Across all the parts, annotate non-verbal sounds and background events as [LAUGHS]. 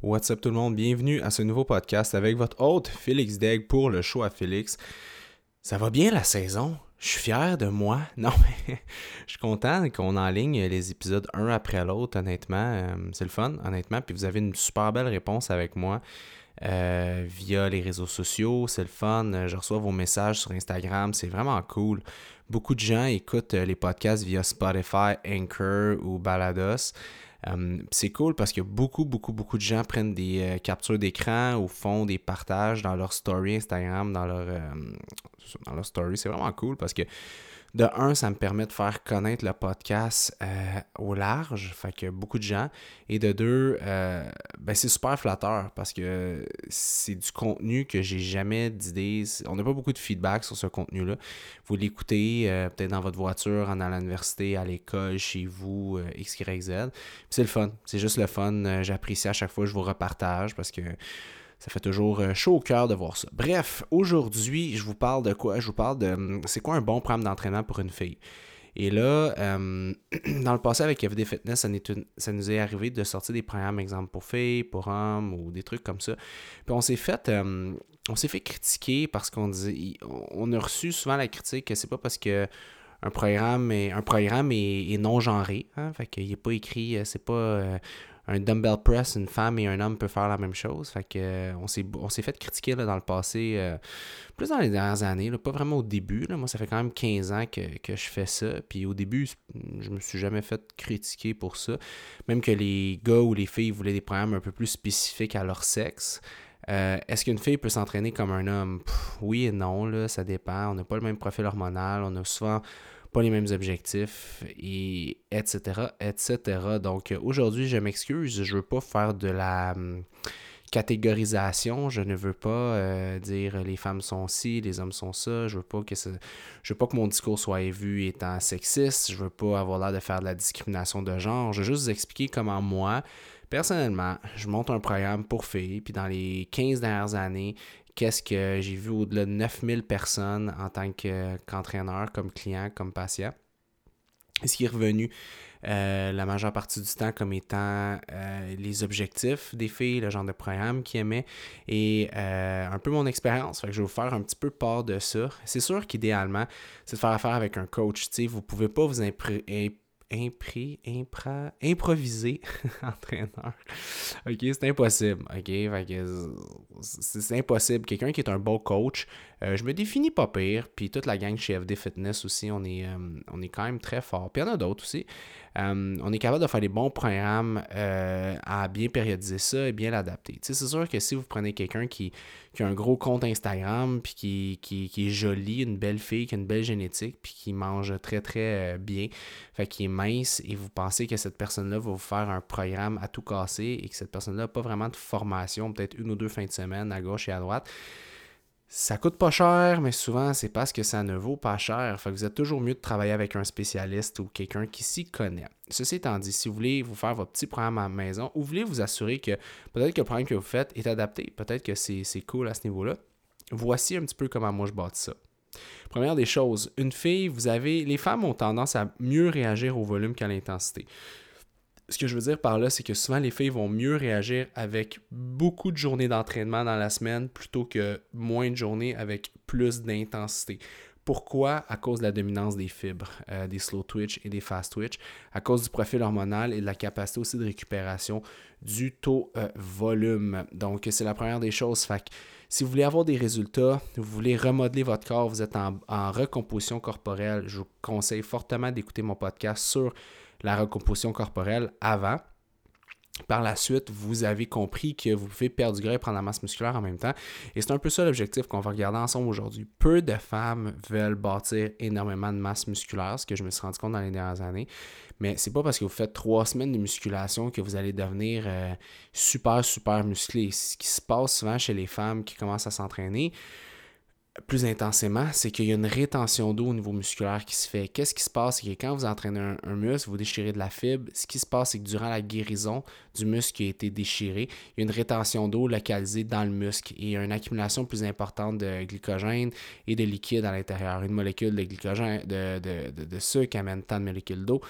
What's up tout le monde, bienvenue à ce nouveau podcast avec votre hôte Félix Degg pour le show à Félix. Ça va bien la saison, je suis fier de moi. [LAUGHS] Non mais je suis content qu'on enligne les épisodes un après l'autre, honnêtement. Euh, c'est le fun, honnêtement. Puis vous avez une super belle réponse avec moi. Euh, via les réseaux sociaux, c'est le fun. Je reçois vos messages sur Instagram, c'est vraiment cool. Beaucoup de gens écoutent les podcasts via Spotify, Anchor ou Balados. Euh, c'est cool parce que beaucoup, beaucoup, beaucoup de gens prennent des euh, captures d'écran ou font des partages dans leur story Instagram, dans leur, euh, dans leur story. C'est vraiment cool parce que de un, ça me permet de faire connaître le podcast euh, au large, fait que beaucoup de gens. Et de deux, euh, ben c'est super flatteur parce que c'est du contenu que j'ai jamais d'idées. On n'a pas beaucoup de feedback sur ce contenu-là. Vous l'écoutez euh, peut-être dans votre voiture, en allant à l'université, à l'école, chez vous, X, Y, Z. c'est le fun. C'est juste le fun. J'apprécie à chaque fois je vous repartage parce que ça fait toujours euh, chaud au cœur de voir ça. Bref, aujourd'hui, je vous parle de quoi? Je vous parle de hum, c'est quoi un bon programme d'entraînement pour une fille? Et là, hum, [CLEARS THROAT] dans le passé avec FD Fitness, ça, nous est arrivé de sortir des programmes, exemple pour filles, pour hommes ou des trucs comme ça. Puis on s'est fait, hum, on s'est fait critiquer parce qu'on dit, on a reçu souvent la critique que c'est pas parce que un programme est, un programme est, non genré, hein, fait qu'il n'est pas écrit, euh, c'est pas euh, un dumbbell press, une femme et un homme peuvent faire la même chose. Fait que euh, on s'est fait critiquer dans le passé, euh, plus dans les dernières années, pas vraiment au début. Moi, ça fait quand même 15 ans que, je fais ça. Puis au début, je me suis jamais fait critiquer pour ça. Même que les gars ou les filles voulaient des programmes un peu plus spécifiques à leur sexe. Euh, est-ce qu'une fille peut s'entraîner comme un homme? oui et non, là, ça dépend. On n'a pas le même profil hormonal. On a souvent pas les mêmes objectifs, et etc., etc. Donc aujourd'hui, je m'excuse, je veux pas faire de la hum, catégorisation, je ne veux pas euh, dire les femmes sont ci, les hommes sont ça, je veux pas que je veux pas que mon discours soit vu étant sexiste, je veux pas avoir l'air de faire de la discrimination de genre, je veux juste vous expliquer comment moi, personnellement, je monte un programme pour filles, puis dans les 15 dernières années, qu'est-ce que j'ai vu au-delà de 9000 personnes en tant qu'entraîneur, comme client, comme patient. ce qui est revenu euh, la majeure partie du temps comme étant euh, les objectifs des filles, le genre de programme qu'ils aimaient et euh, un peu mon expérience. je vais vous faire un petit peu part de ça. C'est sûr qu'idéalement, c'est de faire affaire avec un coach. Vous ne pouvez pas vous imprimer impri, impra, improviser [LAUGHS] entraîneur. OK, c'est impossible. OK, c'est impossible. Quelqu'un qui est un bon coach, euh, je me définis pas pire. Puis toute la gang chez FD Fitness aussi, on est, euh, on est quand même très fort. Puis il y en a d'autres aussi. Euh, on est capable de faire des bons programmes à bien périodiser ça et bien l'adapter. C'est sûr que si vous prenez quelqu'un qui, qui, a un gros compte Instagram, puis qui, qui, qui, est joli, une belle fille, qui a une belle génétique, puis qui mange très très bien, fait qu'il est mince, et vous pensez que cette personne-là va vous faire un programme à tout casser et que cette personne-là n'a pas vraiment de formation, peut-être une ou deux fins de semaine à gauche et à droite, ça coûte pas cher, mais souvent, c'est parce que ça ne vaut pas cher. Fait que vous êtes toujours mieux de travailler avec un spécialiste ou quelqu'un qui s'y connaît. Ceci étant dit, si vous voulez vous faire votre petit programme à la maison ou vous voulez vous assurer que peut-être que le programme que vous faites est adapté, peut-être que c'est cool à ce niveau-là, voici un petit peu comment moi je bâtis ça. Première des choses, une fille, vous avez. Les femmes ont tendance à mieux réagir au volume qu'à l'intensité ce que je veux dire par là, c'est que souvent les filles vont mieux réagir avec beaucoup de journées d'entraînement dans la semaine plutôt que moins de journées avec plus d'intensité. Pourquoi? À cause de la dominance des fibres, euh, des slow twitch et des fast twitch, à cause du profil hormonal et de la capacité aussi de récupération du taux euh, volume. Donc, c'est la première des choses. Fait si vous voulez avoir des résultats, vous voulez remodeler votre corps, vous êtes en recomposition corporelle, je vous conseille fortement d'écouter mon podcast sur la recomposition corporelle avant. Par la suite, vous avez compris que vous pouvez perdre du gras et prendre la masse musculaire en même temps. Et c'est un peu ça l'objectif qu'on va regarder ensemble aujourd'hui. Peu de femmes veulent bâtir énormément de masse musculaire, ce que je me suis rendu compte dans les dernières années. Mais c'est pas parce que vous faites trois semaines de musculation que vous allez devenir euh, super, super musclé. Ce qui se passe souvent chez les femmes qui commencent à s'entraîner, plus intensément, c'est qu'il y a une rétention d'eau au niveau musculaire qui se fait. Qu'est-ce qui se passe? C'est que quand vous entraînez un, muscle, vous déchirez de la fibre, ce qui se passe, c'est que durant la guérison du muscle qui a été déchiré, il y a une rétention d'eau localisée dans le muscle et il y a une accumulation plus importante de glycogène et de liquide à l'intérieur. Une molécule de glycogène, de, de, de, sucre amène tant de molécules d'eau.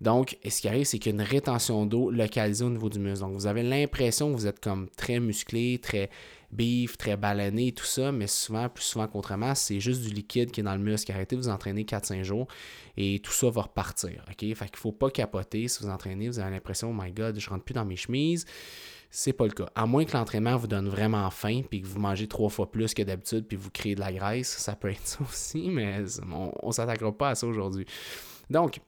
Donc, ce qui arrive, c'est qu'il y a une rétention d'eau localisée au niveau du muscle. Donc, vous avez l'impression que vous êtes comme très musclé, très beef, très ballonné, tout ça, mais souvent, plus souvent qu'autrement, c'est juste du liquide qui est dans le muscle. Arrêtez vous entraîner 4-5 jours et tout ça va repartir. OK? Fait qu'il ne faut pas capoter si vous entraînez, vous avez l'impression, oh my god, je rentre plus dans mes chemises. C'est pas le cas. À moins que l'entraînement vous donne vraiment faim puis que vous mangez trois fois plus que d'habitude puis vous créez de la graisse, ça peut être [LAUGHS] ça aussi, mais on ne s'attaquera pas à ça aujourd'hui. Donc,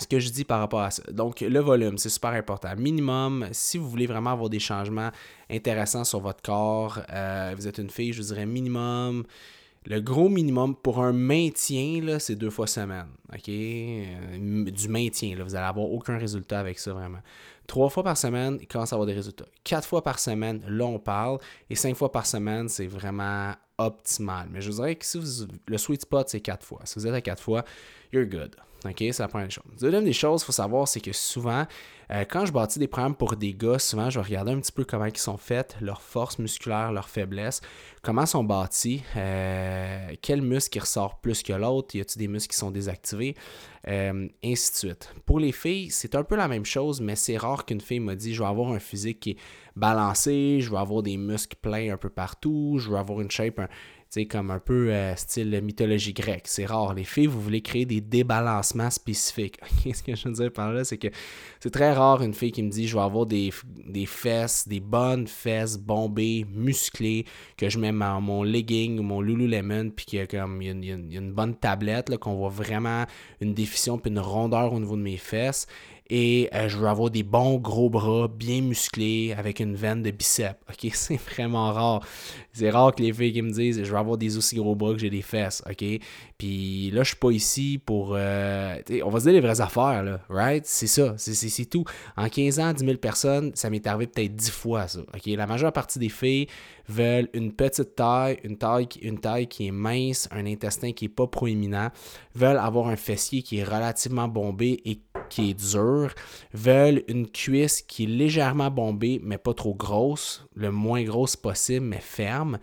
ce que je dis par rapport à ça. Donc, le volume, c'est super important. Minimum, si vous voulez vraiment avoir des changements intéressants sur votre corps, euh, vous êtes une fille, je vous dirais minimum. Le gros minimum pour un maintien, c'est deux fois semaine. OK? Euh, du maintien, là, vous n'allez avoir aucun résultat avec ça vraiment. Trois fois par semaine, il commence à avoir des résultats. Quatre fois par semaine, là, on parle. Et cinq fois par semaine, c'est vraiment optimal. Mais je vous dirais que si le sweet spot, c'est quatre fois. Si vous êtes à quatre fois, you're good. OK, c'est la première chose. Deuxième des choses, il faut savoir, c'est que souvent, euh, quand je bâtis des programmes pour des gars, souvent, je vais regarder un petit peu comment ils sont faits, leurs forces musculaires, leurs faiblesses, comment sont bâtis, euh, quel muscle qui ressort plus que l'autre, y a-t-il des muscles qui sont désactivés, euh, ainsi de suite. Pour les filles, c'est un peu la même chose, mais c'est rare qu'une fille m'a dit je vais avoir un physique qui est balancé, je vais avoir des muscles pleins un peu partout, je vais avoir une shape c'est comme un peu euh, style mythologie grecque. C'est rare. Les filles, vous voulez créer des débalancements spécifiques. [LAUGHS] Ce que je veux dire par là, c'est que c'est très rare une fille qui me dit je vais avoir des, fesses, des bonnes fesses bombées, musclées, que je mets mon legging mon Lululemon, puis qu'il y a comme il y a, une bonne tablette, qu'on voit vraiment une définition puis une rondeur au niveau de mes fesses et euh, je veux avoir des bons gros bras bien musclés avec une veine de biceps. [LAUGHS] OK, c'est vraiment rare. C'est rare que les filles qui me disent je veux avoir des aussi gros bras que j'ai des fesses. OK, puis là je suis pas ici pour euh, on va se dire les vraies affaires là, right? C'est ça, c'est tout. En 15 ans, 10 000 personnes, ça m'est arrivé peut-être 10 fois ça. OK, la majeure partie des filles veulent une petite taille, une taille, une taille qui est mince, un intestin qui est pas proéminent, veulent avoir un fessier qui est relativement bombé et qui est dur, veulent une cuisse qui est légèrement bombée, mais pas trop grosse, le moins grosse possible, mais ferme,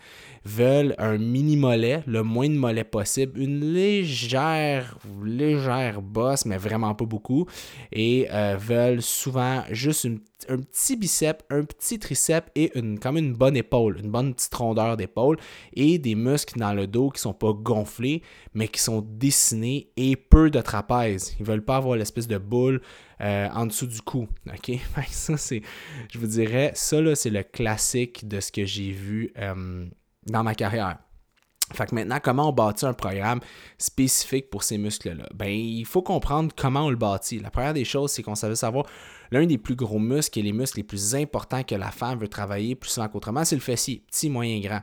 veulent un mini mollet, le moins de mollet possible, une légère, légère bosse, mais vraiment pas beaucoup, et euh, veulent souvent juste un petit biceps, un petit triceps et une, comme une bonne épaule, une bonne petite rondeur d'épaule et des muscles dans le dos qui sont pas gonflés, mais qui sont dessinés et peu de trapèze. Ils veulent pas avoir l'espèce de boule euh, en dessous du cou. [LAUGHS] OK? ça, c'est, je vous dirais, ça, là, c'est le classique de ce que j'ai vu. Euh, dans ma carrière. Fait que maintenant, comment on bâtit un programme spécifique pour ces muscles-là? Ben, il faut comprendre comment on le bâtit. La première des choses, c'est qu'on savait savoir l'un des plus gros muscles et les muscles les plus importants que la femme veut travailler plus souvent qu'autrement, c'est le fessier, petit, moyen, grand.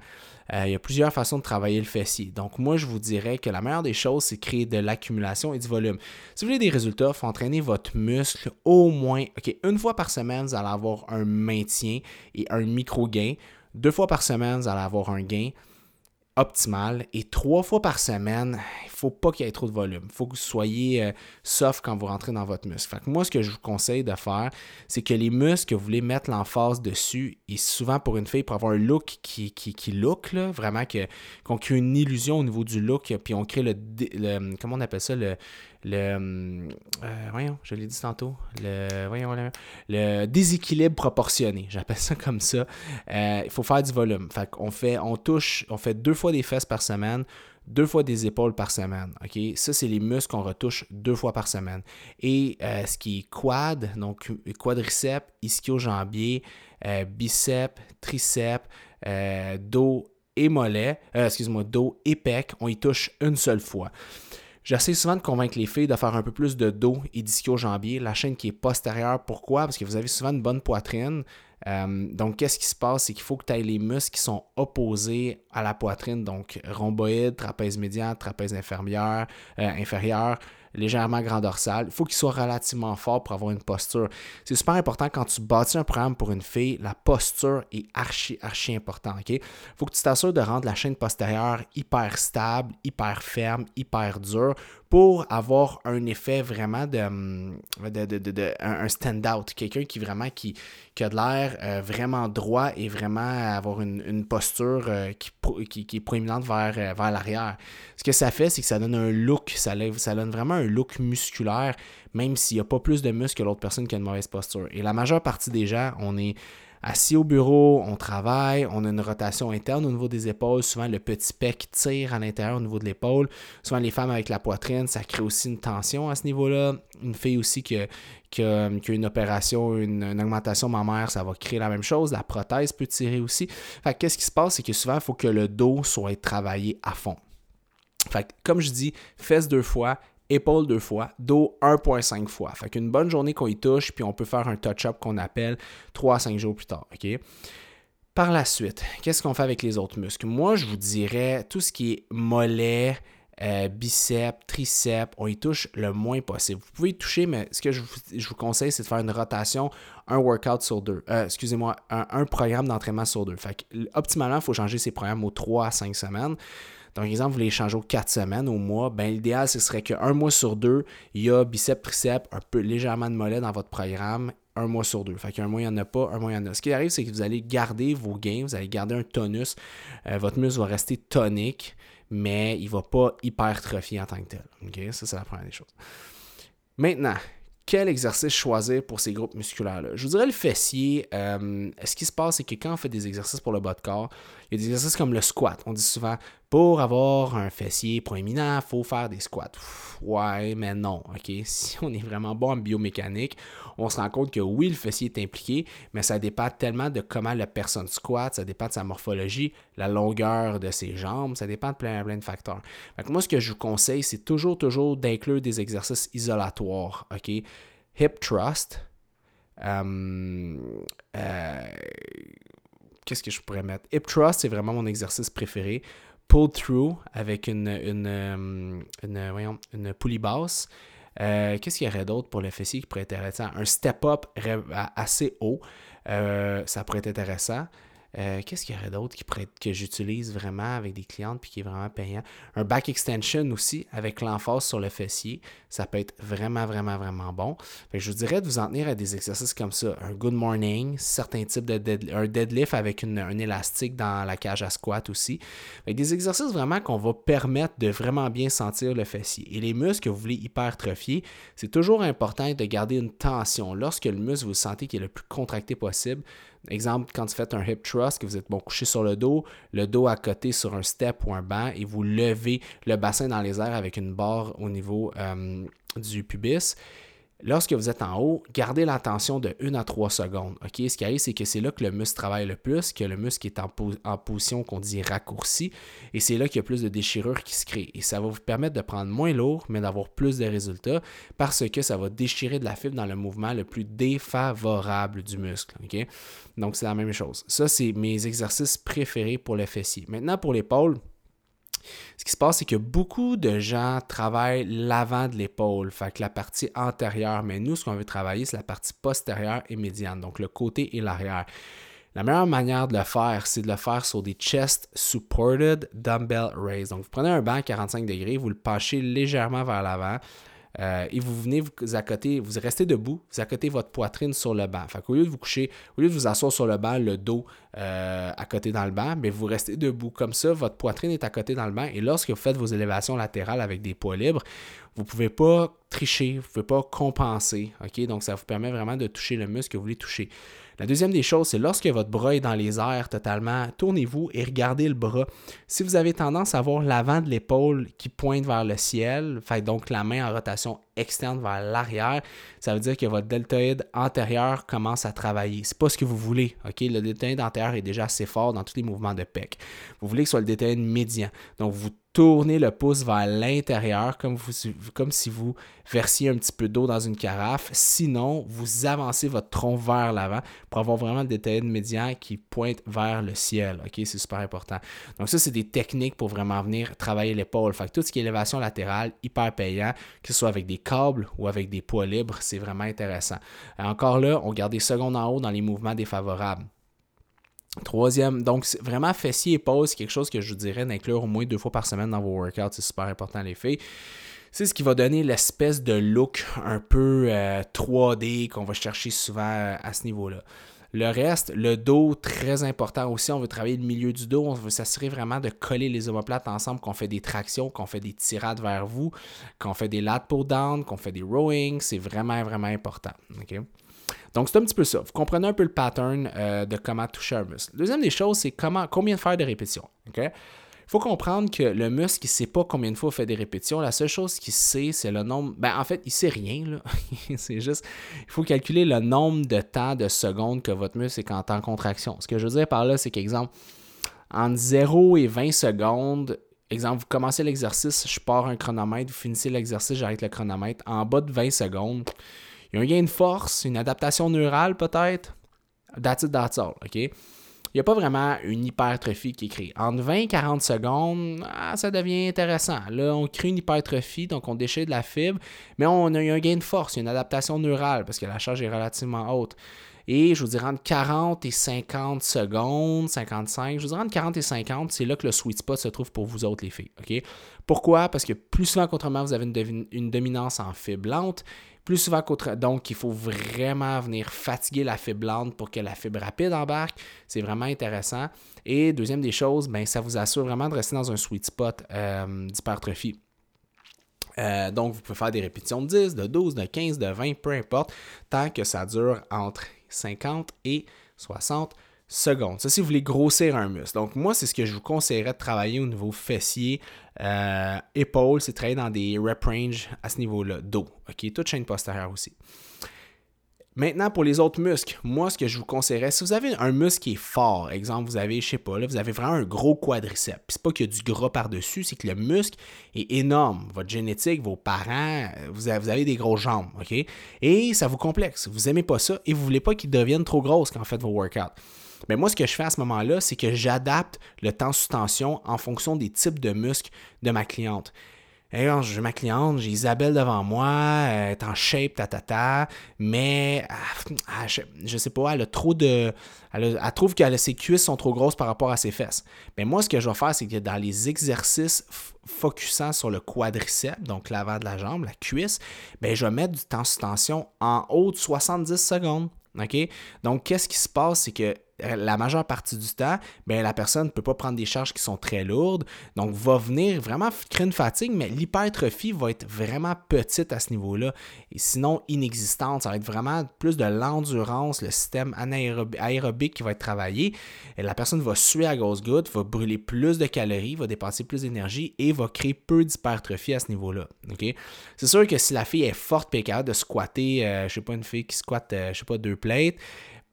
Euh, il y a plusieurs façons de travailler le fessier. Donc, moi, je vous dirais que la meilleure des choses, c'est créer de l'accumulation et du volume. Si vous voulez des résultats, il faut entraîner votre muscle au moins, OK, une fois par semaine, vous allez avoir un maintien et un micro-gain. Deux fois par semaine, vous allez avoir un gain optimal. Et trois fois par semaine, il ne faut pas qu'il y ait trop de volume. Il faut que vous soyez euh, soft quand vous rentrez dans votre muscle. moi, ce que je vous conseille de faire, c'est que les muscles que vous voulez mettre l'emphase dessus, et souvent pour une fille, pour avoir un look qui, qui, look, vraiment qu'on crée une illusion au niveau du look, puis on crée le, le comment on appelle ça, le, le euh, voyons, je l'ai dit tantôt, le voyons, le, déséquilibre proportionné, j'appelle ça comme ça. Euh, il faut faire du volume. Fait on fait, on touche, on fait deux fois des fesses par semaine, deux fois des épaules par semaine. OK? Ça, c'est les muscles qu'on retouche deux fois par semaine. Et euh, ce qui est quad, donc quadriceps, ischio-jambier, biceps, triceps, dos et mollet, excuse-moi, dos et pec, on y touche une seule fois. J'essaie souvent de convaincre les filles de faire un peu plus de dos et d'ischio-jambier, la chaîne qui est postérieure. Pourquoi? Parce que vous avez souvent une bonne poitrine. Euh, donc, qu'est-ce qui se passe? C'est qu'il faut que tu aies les muscles qui sont opposés à la poitrine, donc rhomboïde, trapèze médian, trapèze inférieur, euh, inférieur légèrement grand dorsal. Il faut qu'il soit relativement fort pour avoir une posture. C'est super important quand tu bâtis un programme pour une fille, la posture est archi, archi important. Il faut que tu t'assures de rendre la chaîne postérieure hyper stable, hyper ferme, hyper dure pour avoir un effet vraiment de, hum, de, un stand-out, quelqu'un qui vraiment qui, qui a de l'air euh, vraiment droit et vraiment avoir une, posture euh, qui, qui, est proéminente vers, euh, vers l'arrière. Ce que ça fait, c'est que ça donne un look, ça, ça donne vraiment un look musculaire, même s'il n'y a pas plus de muscles que l'autre personne qui a une mauvaise posture. Et la majeure partie des gens, on est assis au bureau, on travaille, on a une rotation interne au niveau des épaules. Souvent, le petit pec tire à l'intérieur au niveau de l'épaule. Souvent, les femmes avec la poitrine, ça crée aussi une tension à ce niveau-là. Une fille aussi qui a, une opération, une, augmentation mammaire, ça va créer la même chose. La prothèse peut tirer aussi. Fait qu'est-ce qui se passe, c'est que souvent, il faut que le dos soit travaillé à fond. Fait comme je dis, fesses deux fois, épaule deux fois, dos 1.5 fois. Fait qu'une bonne journée qu'on y touche, puis on peut faire un touch-up qu'on appelle 3 à 5 jours plus tard. Par la suite, qu'est-ce qu'on fait avec les autres muscles? Moi, je vous dirais tout ce qui est mollet, euh, biceps, triceps, on y touche le moins possible. Vous pouvez y toucher, mais ce que je vous, conseille, c'est de faire une rotation, un workout sur deux. Euh, excusez-moi, un, programme d'entraînement sur deux. Fait que, optimalement, il faut changer ces programmes aux 3 à 5 semaines. Donc, exemple, vous voulez changer aux 4 semaines, au mois, ben, l'idéal, ce serait qu'un mois sur deux, il y a biceps, triceps, un peu légèrement de mollet dans votre programme, un mois sur deux. Fait qu'un mois, il n'y en a pas, un mois, il y en a. Ce qui arrive, c'est que vous allez garder vos gains, vous allez garder un tonus, euh, votre muscle va rester tonique, mais il ne va pas hypertrophier en tant que tel. Ça, c'est la première des choses. Maintenant, quel exercice choisir pour ces groupes musculaires-là? Je vous dirais le fessier. Euh, ce qui se passe, c'est que quand on fait des exercices pour le bas de corps, il y a des exercices comme le squat. On dit souvent, pour avoir un fessier proéminent, il faut faire des squats. ouais, mais non, OK? [LAUGHS] Si on est vraiment bon en biomécanique, on se rend compte que oui, le fessier est impliqué, mais ça dépend tellement de comment la personne squatte, ça dépend de sa morphologie, la longueur de ses jambes, ça dépend de plein, plein de facteurs. moi, ce que je vous conseille, c'est toujours, toujours d'inclure des exercices isolatoires, OK? Hip thrust, euh, euh, qu'est-ce que je pourrais mettre? Hip thrust, c'est vraiment mon exercice préféré. Pull through avec une, une, euh, une, voyons, une poulie basse. Euh, qu'est-ce qu'il y aurait d'autre pour le fessier qui pourrait être intéressant? Un step-up assez haut, euh, ça pourrait être intéressant. Euh, qu'est-ce qu'il y aurait d'autre que j'utilise vraiment avec des clientes puis qui est vraiment payant? Un back extension aussi avec l'emphase sur le fessier. Ça peut être vraiment, vraiment, vraiment bon. je vous dirais de vous en tenir à des exercices comme ça. Un good morning, certains types de un deadlift avec un élastique dans la cage à squat aussi. des exercices vraiment qu'on va permettre de vraiment bien sentir le fessier. Et les muscles que vous voulez hypertrophier, c'est toujours important de garder une tension. Lorsque le muscle, vous sentez qu'il est le plus contracté possible, Exemple, quand vous faites un hip thrust, que vous êtes bon couché sur le dos, le dos à côté sur un step ou un banc et vous levez le bassin dans les airs avec une barre au niveau euh, du pubis. Lorsque vous êtes en haut, gardez l'attention de 1 à 3 secondes. Ce qui arrive, c'est que c'est là que le muscle travaille le plus, que le muscle est en, position qu'on dit raccourci, et c'est là qu'il y a plus de déchirures qui se créent. Et ça va vous permettre de prendre moins lourd, mais d'avoir plus de résultats, parce que ça va déchirer de la fibre dans le mouvement le plus défavorable du muscle. Donc c'est la même chose. Ça, c'est mes exercices préférés pour le fessier. Maintenant, pour l'épaule, ce qui se passe, c'est que beaucoup de gens travaillent l'avant de l'épaule, fait que la partie antérieure, mais nous, ce qu'on veut travailler, c'est la partie postérieure et médiane, donc le côté et l'arrière. La meilleure manière de le faire, c'est de le faire sur des chest supported dumbbell raise. Donc, vous prenez un banc à 45 degrés, vous le penchez légèrement vers l'avant, euh, et vous venez vous accoter, vous restez debout, vous accotez votre poitrine sur le banc. Fait qu'au lieu de vous coucher, au lieu de vous asseoir sur le banc, le dos euh, à côté dans le banc, mais vous restez debout. Comme ça, votre poitrine est à côté dans le banc. Et lorsque vous faites vos élévations latérales avec des poids libres, vous ne pouvez pas tricher, vous ne pouvez pas compenser. Donc, ça vous permet vraiment de toucher le muscle que vous voulez toucher. La deuxième des choses, c'est lorsque votre bras est dans les airs totalement, tournez-vous et regardez le bras. Si vous avez tendance à avoir l'avant de l'épaule qui pointe vers le ciel, fait donc la main en rotation externe vers l'arrière, ça veut dire que votre deltoïde antérieur commence à travailler. C'est pas ce que vous voulez, OK? Le deltoïde antérieur est déjà assez fort dans tous les mouvements de pec. Vous voulez que ce soit le deltoïde médian. Donc, vous tournez le pouce vers l'intérieur comme, si vous versiez un petit peu d'eau dans une carafe. Sinon, vous avancez votre tronc vers l'avant pour avoir vraiment le détail de médian qui pointe vers le ciel. C'est super important. Donc ça, c'est des techniques pour vraiment venir travailler l'épaule. Fait que tout ce qui est élévation latérale, hyper payant, que ce soit avec des câbles ou avec des poids libres, c'est vraiment intéressant. Encore là, on garde des secondes en haut dans les mouvements défavorables. Troisième, donc vraiment fessier et pause, quelque chose que je vous dirais d'inclure au moins deux fois par semaine dans vos workouts, c'est super important les filles. C'est ce qui va donner l'espèce de look un peu 3D euh, qu'on va chercher souvent euh, à ce niveau-là. Le reste, le dos, très important aussi. On veut travailler le milieu du dos. On veut s'assurer vraiment de coller les omoplates ensemble, qu'on fait des tractions, qu'on fait des tirades vers vous, qu'on fait des lat pull down, qu'on fait des rowing. C'est vraiment, vraiment important. Donc, c'est un petit peu ça. Vous comprenez un peu le pattern euh, de comment toucher un muscle. Deuxième des choses, c'est comment, combien de faire de répétitions. Il faut comprendre que le muscle, il ne sait pas combien de fois il fait des répétitions. La seule chose qu'il sait, c'est le nombre. Ben, en fait, il ne sait rien. [LAUGHS] c'est juste. Il faut calculer le nombre de temps, de secondes que votre muscle est en contraction. Ce que je veux dire par là, c'est qu'exemple, entre 0 et 20 secondes, exemple, vous commencez l'exercice, je pars un chronomètre, vous finissez l'exercice, j'arrête le chronomètre. En bas de 20 secondes, il y a un gain de force, une adaptation neurale peut-être. That's it, that's all, OK? Il n'y a pas vraiment une hypertrophie qui est créée. Entre 20 et 40 secondes, ah, ça devient intéressant. Là, on crée une hypertrophie, donc on déchire de la fibre, mais on a eu un gain de force, une adaptation neurale parce que la charge est relativement haute. Et je vous dirais entre 40 et 50 secondes, 55, je vous dirais entre 40 et 50, c'est là que le sweet spot se trouve pour vous autres, les filles. Pourquoi? Parce que plus souvent qu'autrement, vous avez une, une dominance en fibre lente plus souvent qu'autre. Donc, il faut vraiment venir fatiguer la fibre lente pour que la fibre rapide embarque. C'est vraiment intéressant. Et deuxième des choses, ben, ça vous assure vraiment de rester dans un sweet spot euh, d'hypertrophie. Euh, donc, vous pouvez faire des répétitions de 10, de 12, de 15, de 20, peu importe, tant que ça dure entre 50 et 60 secondes. Ça, si vous voulez grossir un muscle. Donc, moi, c'est ce que je vous conseillerais de travailler au niveau fessier, euh, épaule, c'est travailler dans des rep range à ce niveau-là, dos. OK, toute chaîne postérieure aussi. Maintenant, pour les autres muscles, moi, ce que je vous conseillerais, si vous avez un muscle qui est fort, exemple, vous avez, je sais pas, là, vous avez vraiment un gros quadriceps, c'est pas qu'il y a du gras par-dessus, c'est que le muscle est énorme. Votre génétique, vos parents, vous avez, vous avez des grosses jambes, OK? Et ça vous complexe. Vous aimez pas ça et vous voulez pas qu'ils deviennent trop grosses quand vous faites vos workouts. Mais moi, ce que je fais à ce moment-là, c'est que j'adapte le temps sous tension en fonction des types de muscles de ma cliente. Hey, j'ai ma cliente, j'ai Isabelle devant moi, elle est en shape, ta, mais ah, je, sais pas, elle a trop de. Elle, trouve que ses cuisses sont trop grosses par rapport à ses fesses. Mais moi, ce que je vais faire, c'est que dans les exercices focusant sur le quadriceps, donc l'avant de la jambe, la cuisse, ben, je vais mettre du temps sous tension en haut de 70 secondes. Donc, qu'est-ce qui se passe? C'est que la majeure partie du temps, bien, la personne ne peut pas prendre des charges qui sont très lourdes, donc va venir vraiment créer une fatigue, mais l'hypertrophie va être vraiment petite à ce niveau-là, et sinon inexistante. Ça va être vraiment plus de l'endurance, le système anaérobique qui va être travaillé. Et la personne va suer à grosse goutte, va brûler plus de calories, va dépenser plus d'énergie et va créer peu d'hypertrophie à ce niveau-là. C'est sûr que si la fille est forte et capable de squatter, euh, je sais pas, une fille qui squatte, euh, je sais pas, deux plates,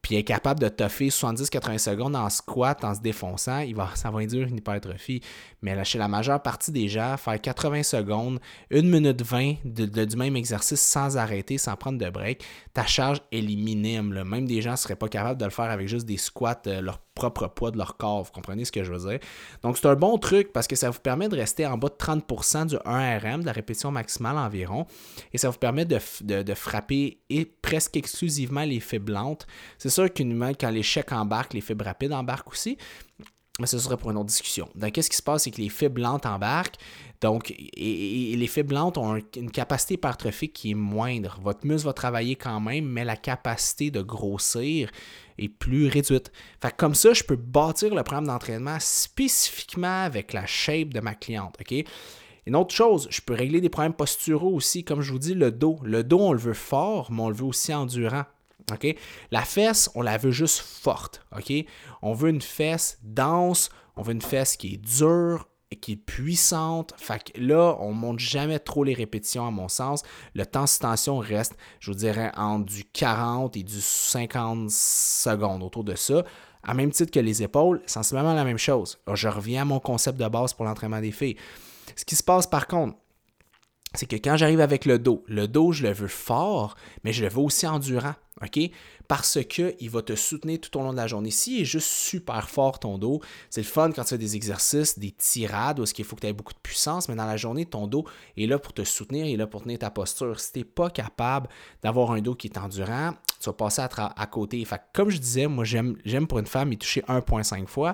puis est capable de toffer 70-80 secondes en squat en se défonçant, il va, ça va induire une hypertrophie. Mais là, chez la majeure partie des gens, faire 80 secondes, 1 minute 20 de, du même exercice sans arrêter, sans prendre de break, ta charge est minime. Même des gens ne seraient pas capables de le faire avec juste des squats, euh, propre poids de leur corps. Vous comprenez ce que je veux dire? Donc, c'est un bon truc parce que ça vous permet de rester en bas de 30% du 1RM, de la répétition maximale environ, et ça vous permet de, frapper et presque exclusivement les fibres lentes. C'est sûr qu'une quand les chèques embarquent, les fibres rapides embarquent aussi, mais ce serait pour une autre discussion. Donc, qu'est-ce qui se passe, c'est que les fibres lentes embarquent. Donc, et, les fibres lentes ont une capacité hypertrophique qui est moindre. Votre muscle va travailler quand même, mais la capacité de grossir est plus réduite. Fait comme ça, je peux bâtir le programme d'entraînement spécifiquement avec la shape de ma cliente. Une autre chose, je peux régler des problèmes posturaux aussi, comme je vous dis, le dos. Le dos, on le veut fort, mais on le veut aussi endurant. La fesse, on la veut juste forte. On veut une fesse dense, on veut une fesse qui est dure, qui est puissante. Fait que là, on ne monte jamais trop les répétitions, à mon sens. Le temps de tension reste, je vous dirais, entre du 40 et du 50 secondes, autour de ça. À même titre que les épaules, sensiblement la même chose. je reviens à mon concept de base pour l'entraînement des filles. Ce qui se passe par contre, c'est que quand j'arrive avec le dos, le dos, je le veux fort, mais je le veux aussi endurant. OK? Parce qu'il va te soutenir tout au long de la journée. S'il est juste super fort ton dos, c'est le fun quand tu fais des exercices, des tirades, où il faut que tu aies beaucoup de puissance, mais dans la journée, ton dos est là pour te soutenir, il est là pour tenir ta posture. Si tu n'es pas capable d'avoir un dos qui est endurant, tu vas passer à, côté. Fait comme je disais, moi, j'aime, pour une femme y toucher 1,5 fois.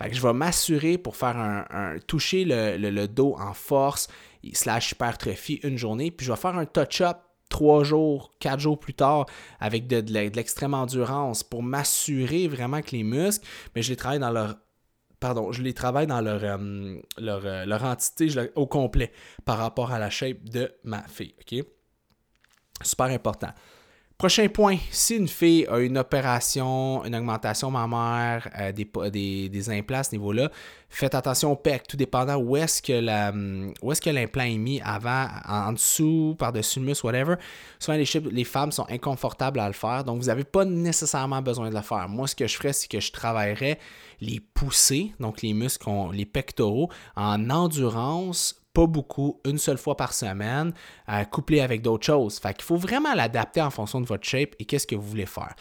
Fait je vais m'assurer pour faire un, toucher le, le dos en force slash hypertrophie une journée, puis je vais faire un touch-up trois jours, quatre jours plus tard avec de, l'extrême endurance pour m'assurer vraiment que les muscles, mais je les travaille dans leur pardon, je les travaille dans leur, euh, leur, euh, leur, entité au complet par rapport à la shape de ma fille. OK? Super important. Prochain point, si une fille a une opération, une augmentation mammaire, euh, des, implants à ce niveau-là, faites attention au pec, tout dépendant où est-ce que l'implant est mis avant, en, dessous, par-dessus le muscle, whatever. Souvent, les, les femmes sont inconfortables à le faire, donc vous n'avez pas nécessairement besoin de le faire. Moi, ce que je ferais, c'est que je travaillerais les poussées, donc les muscles, les pectoraux, en endurance pas beaucoup, une seule fois par semaine, couplé avec d'autres choses. Fait qu'il faut vraiment l'adapter en fonction de votre shape et qu'est-ce que vous voulez faire.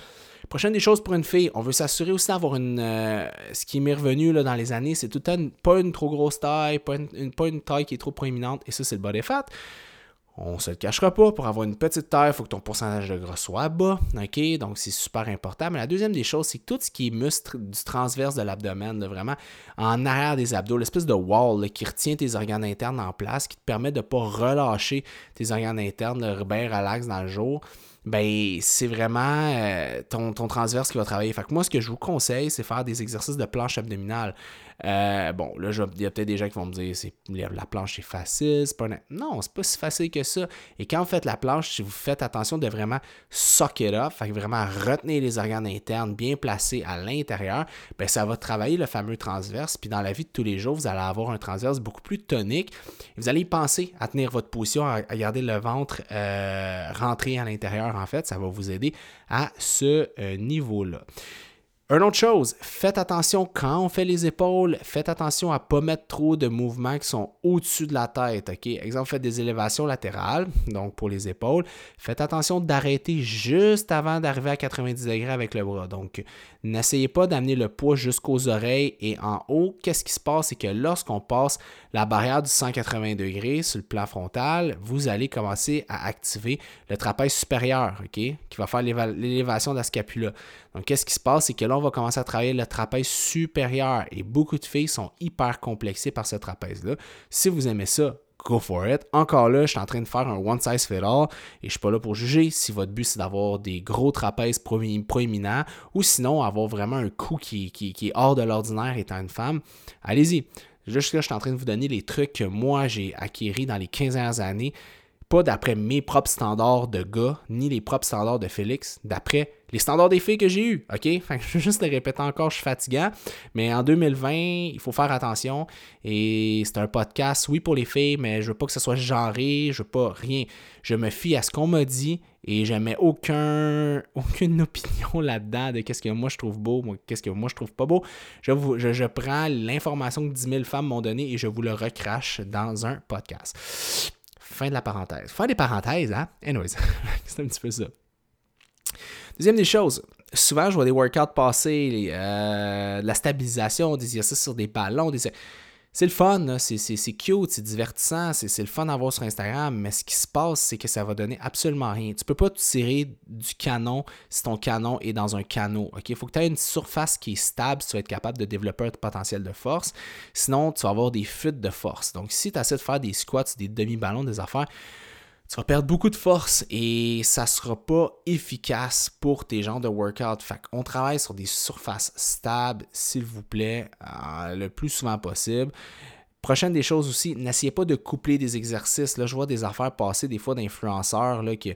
Prochaine des choses pour une fille, on veut s'assurer aussi d'avoir une. Euh, ce qui m'est revenu là, dans les années, c'est tout le temps pas une trop grosse taille, pas une, pas une taille qui est trop proéminente, et ça, c'est le body fat on se le cachera pas, pour avoir une petite taille, il faut que ton pourcentage de gras soit bas. OK? Donc, c'est super important. Mais la deuxième des choses, c'est que tout ce qui est muscle du transverse de l'abdomen, vraiment en arrière des abdos, l'espèce de wall qui retient tes organes internes en place, qui te permet de ne pas relâcher tes organes internes, le bien relax dans le jour ben c'est vraiment euh, ton, ton, transverse qui va travailler. Fait que moi, ce que je vous conseille, c'est faire des exercices de planche abdominale. Euh, bon, là, il y a peut-être des gens qui vont me dire c'est la planche c'est facile, c'est pas non, c'est pas si facile que ça. Et quand vous faites la planche, si vous faites attention de vraiment suck it up, fait vraiment retenir les organes internes bien placés à l'intérieur, ben ça va travailler le fameux transverse. Puis dans la vie de tous les jours, vous allez avoir un transverse beaucoup plus tonique. vous allez penser à tenir votre position, à, garder le ventre euh, rentré à l'intérieur en fait, ça va vous aider à ce euh, niveau-là. Une autre chose, faites attention quand on fait les épaules, faites attention à ne pas mettre trop de mouvements qui sont au-dessus de la tête. OK? Exemple, faites des élévations latérales, donc pour les épaules. Faites attention d'arrêter juste avant d'arriver à 90 degrés avec le bras. Donc, n'essayez pas d'amener le poids jusqu'aux oreilles et en haut. Qu'est-ce qui se passe? C'est que lorsqu'on passe la barrière du 180 degrés sur le plan frontal, vous allez commencer à activer le trapèze supérieur, OK? Qui va faire l'élévation de la scapula. Donc, qu'est-ce qui se passe? C'est que là, on va commencer à travailler le trapèze supérieur et beaucoup de filles sont hyper complexées par ce trapèze-là. Si vous aimez ça, go for it. Encore là, je suis en train de faire un one size fit all et je suis pas là pour juger si votre but c'est d'avoir des gros trapèzes proéminents ou sinon avoir vraiment un coup qui, est hors de l'ordinaire étant une femme. Allez-y. Juste là, je suis en train de vous donner les trucs que moi j'ai acquis dans les 15 dernières années pas d'après mes propres standards de gars, ni les propres standards de Félix, d'après les standards des filles que j'ai eus, OK? [LAUGHS] Je vais juste les répéter encore, je suis fatigant, mais en 2020, il faut faire attention, et c'est un podcast, oui, pour les filles, mais je veux pas que ce soit genré, je veux pas rien. Je me fie à ce qu'on m'a dit, et je mets aucun, [LAUGHS] aucune opinion là-dedans de qu'est-ce que moi je trouve beau, qu'est-ce que moi je trouve pas beau. Je, je, je prends l'information que 10 000 femmes m'ont donnée et je vous le recrache dans un podcast. Fin de la parenthèse. Fin des parenthèses, hein? Anyways, [LAUGHS] c'est un petit peu ça. Deuxième des choses, souvent je vois des workouts passer, euh, de la stabilisation, des exercices sur des ballons, des c'est le fun, c'est cute, c'est divertissant, c'est le fun à voir sur Instagram, mais ce qui se passe, c'est que ça va donner absolument rien. Tu peux pas tirer du canon si ton canon est dans un canot. Il faut que tu aies une surface qui est stable si tu vas être capable de développer un potentiel de force. Sinon, tu vas avoir des fuites de force. Donc, si tu essaies de faire des squats, des demi-ballons, des affaires, tu vas perdre beaucoup de force et ça ne sera pas efficace pour tes genres de workout. Fait qu'on travaille sur des surfaces stables, s'il vous plaît, euh, le plus souvent possible. Prochaine des choses aussi, n'essayez pas de coupler des exercices. Là, je vois des affaires passer des fois d'influenceurs là, qui.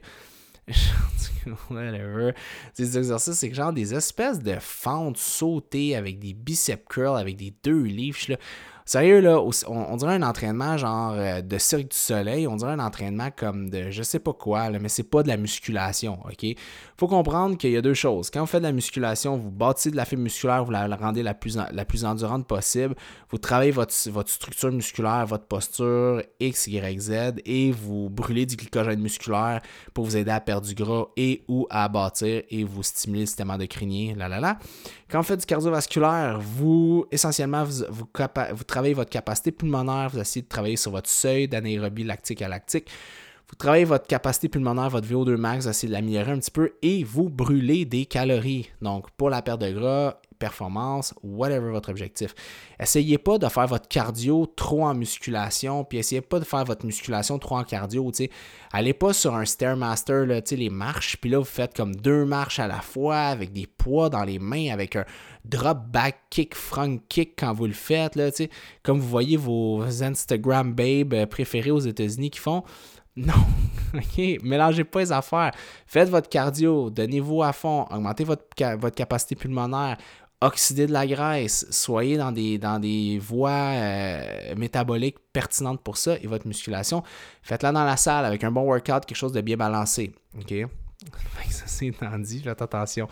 Ces [LAUGHS] exercices, c'est genre des espèces de fentes sautées avec des biceps curls, avec des deux livres. Sérieux, là, on, dirait un entraînement genre euh, de Cirque du Soleil, on dirait un entraînement comme de je sais pas quoi, là, mais c'est pas de la musculation, OK? faut comprendre qu'il y a deux choses. Quand vous faites de la musculation, vous bâtissez de la fibre musculaire, vous la rendez la plus, endurante possible, vous travaillez votre, structure musculaire, votre posture X, Y, Z, et vous brûlez du glycogène musculaire pour vous aider à perdre du gras et ou à bâtir et vous stimuler le système endocrinier, là, là, là. Quand vous faites du cardiovasculaire, vous, essentiellement, vous, travaillez votre capacité pulmonaire, vous essayez de travailler sur votre seuil d'anaérobie lactique à lactique. Vous travaillez votre capacité pulmonaire, votre VO2 max, vous essayez de l'améliorer un petit peu et vous brûlez des calories. Donc, pour la perte de gras, performance, whatever votre objectif. Essayez pas de faire votre cardio trop en musculation, puis essayez pas de faire votre musculation trop en cardio. T'sais. Allez pas sur un Stairmaster, là, les marches, puis là, vous faites comme deux marches à la fois avec des poids dans les mains, avec un drop back kick, front kick quand vous le faites. Là, comme vous voyez vos Instagram babes préférés aux États-Unis qui font. [LAUGHS] Non, ok, mélangez pas les affaires. Faites votre cardio, donnez-vous à fond, augmentez votre, votre capacité pulmonaire, oxyder de la graisse, soyez dans des, dans des voies euh, métaboliques pertinentes pour ça et votre musculation, faites-la dans la salle avec un bon workout, quelque chose de bien balancé. OK? [LAUGHS] Ça, c'est dit, faites attention.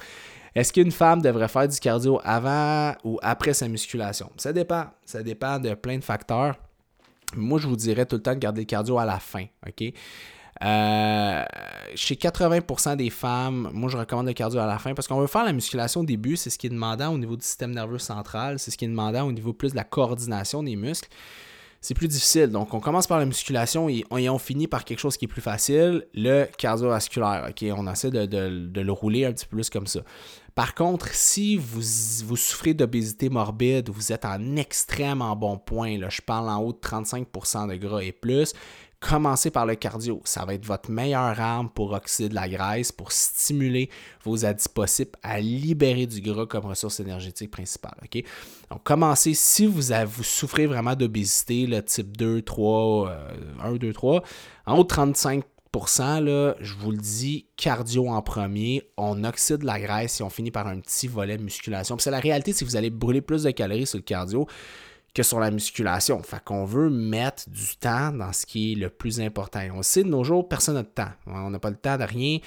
Est-ce qu'une femme devrait faire du cardio avant ou après sa musculation? Ça dépend. Ça dépend de plein de facteurs. Moi, je vous dirais tout le temps de garder le cardio à la fin. OK? Euh, chez 80% des femmes, moi je recommande le cardio à la fin parce qu'on veut faire la musculation au début, c'est ce qui est demandant au niveau du système nerveux central, c'est ce qui est demandant au niveau plus de la coordination des muscles. C'est plus difficile. Donc on commence par la musculation et on, finit par quelque chose qui est plus facile, le cardiovasculaire. ok On essaie de, le rouler un petit peu plus comme ça. Par contre, si vous, souffrez d'obésité morbide, vous êtes en extrêmement bon point, là, je parle en haut de 35% de gras et plus, commencez par le cardio. Ça va être votre meilleure arme pour oxyder de la graisse, pour stimuler vos adipocytes à libérer du gras comme ressource énergétique principale. Donc, commencez si vous, avez, vous souffrez vraiment d'obésité, le type 2, 3, 1, 2, 3, en haut de 35 là, je vous le dis, cardio en premier, on oxyde la graisse et on finit par un petit volet musculation. C'est la réalité, si vous allez brûler plus de calories sur le cardio que sur la musculation. Fait qu'on veut mettre du temps dans ce qui est le plus important. on sait de nos jours, personne n'a de temps. On n'a pas le temps de rien.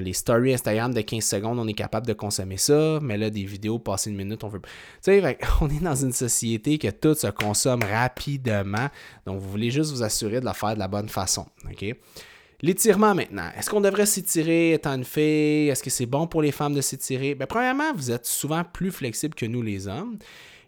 les stories Instagram de 15 secondes, on est capable de consommer ça, mais là, des vidéos passées une minute, on veut. Tu sais, [LAUGHS] on est dans une société que tout se consomme rapidement. Donc, vous voulez juste vous assurer de la faire de la bonne façon. OK? L'étirement maintenant. Est-ce qu'on devrait s'étirer étant une fille? Est-ce que c'est bon pour les femmes de s'étirer? Bien, premièrement, vous êtes souvent plus flexible que nous les hommes.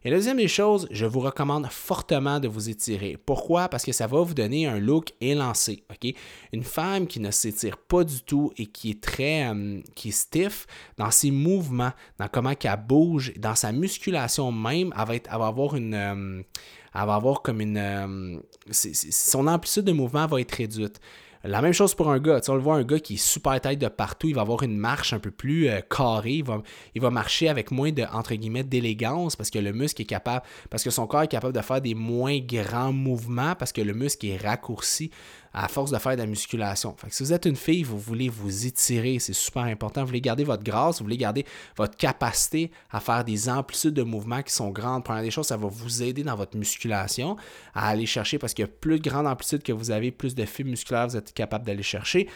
Et la deuxième des choses, je vous recommande fortement de vous étirer. Pourquoi? Parce que ça va vous donner un look élancé. OK? Une femme qui ne s'étire pas du tout et qui est très euh, qui est stiff dans ses mouvements, dans comment qu'elle bouge, dans sa musculation même, elle va, être, va avoir une. Elle va avoir comme une. Euh, son amplitude de mouvement va être réduite. La même chose pour un gars. on le voit, un gars qui est super tête de partout, il va avoir une marche un peu plus euh, carrée. Il va, marcher avec moins de, d'élégance parce que le muscle est capable, parce que son corps est capable de faire des moins grands mouvements parce que le muscle est raccourci à force de faire de la musculation. Si vous êtes une fille, vous voulez vous étirer, c'est super important. Vous voulez garder votre grâce, vous voulez garder votre capacité à faire des amplitudes de mouvements qui sont grandes. Première des choses, ça va vous aider dans votre musculation à aller chercher parce que plus de grande amplitude que vous avez, plus de fibres musculaires vous êtes capable d'aller chercher.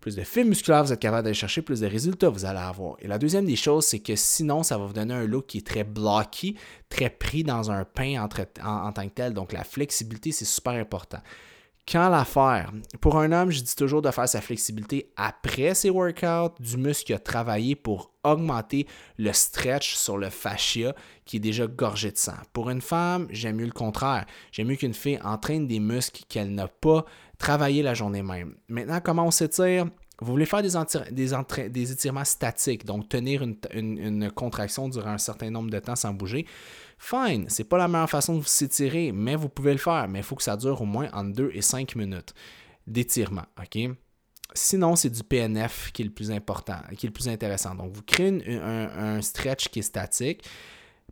Plus de fibres musculaires vous êtes capable d'aller chercher, plus de résultats vous allez avoir. Et la deuxième des choses, c'est que sinon, ça va vous donner un look qui est très blocky, très pris dans un pain en tant que tel. Donc la flexibilité, c'est super important. Quand la faire? Pour un homme, je dis toujours de faire sa flexibilité après ses workouts, du muscle qui a travaillé pour augmenter le stretch sur le fascia qui est déjà gorgé de sang. Pour une femme, j'aime mieux le contraire. J'aime mieux qu'une fille entraîne des muscles qu'elle n'a pas travaillé la journée même. Maintenant, comment on s'étire? Vous voulez faire des, des, des étirements statiques, donc tenir une, une contraction durant un certain nombre de temps sans bouger. Fine, c'est pas la meilleure façon de vous s'étirer, mais vous pouvez le faire, mais il faut que ça dure au moins entre 2 et 5 minutes d'étirement, OK? Sinon, c'est du PNF qui est le plus important, qui est le plus intéressant. Donc, vous créez un, stretch qui est statique.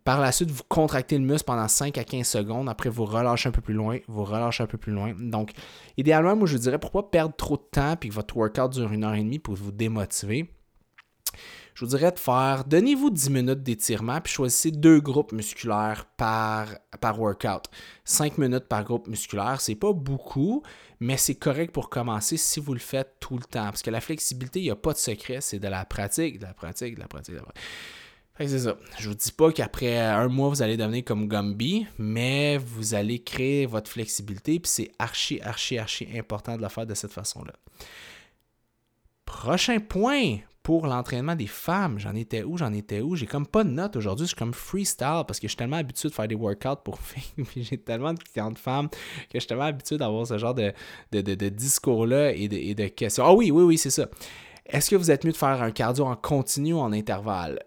Par la suite, vous contractez le muscle pendant 5 à 15 secondes. Après, vous relâchez un peu plus loin, vous relâchez un peu plus loin. Donc, idéalement, moi, je vous dirais, pour ne pas perdre trop de temps et que votre workout dure une heure et demie pour vous démotiver, je vous dirais de faire, donnez-vous 10 minutes d'étirement, puis choisissez deux groupes musculaires par, par workout. 5 minutes par groupe musculaire, c'est pas beaucoup, mais c'est correct pour commencer si vous le faites tout le temps. Parce que la flexibilité, il n'y a pas de secret, c'est de la pratique, de la pratique, de la pratique, de la pratique. c'est ça. Je vous dis pas qu'après un mois, vous allez devenir comme Gumby, mais vous allez créer votre flexibilité, puis c'est archi, archi, archi important de la faire de cette façon-là. Prochain point pour l'entraînement des femmes. J'en étais où? J'en étais où? J'ai comme pas de notes aujourd'hui. Je suis comme freestyle parce que je suis tellement habitué de faire des workouts pour [LAUGHS] filles. j'ai tellement de clients de femmes que je suis tellement habitué d'avoir ce genre de, de, discours-là et de, et de questions. Ah oui, oui, oui, c'est ça. Est-ce que vous êtes mieux de faire un cardio en continu ou en intervalle?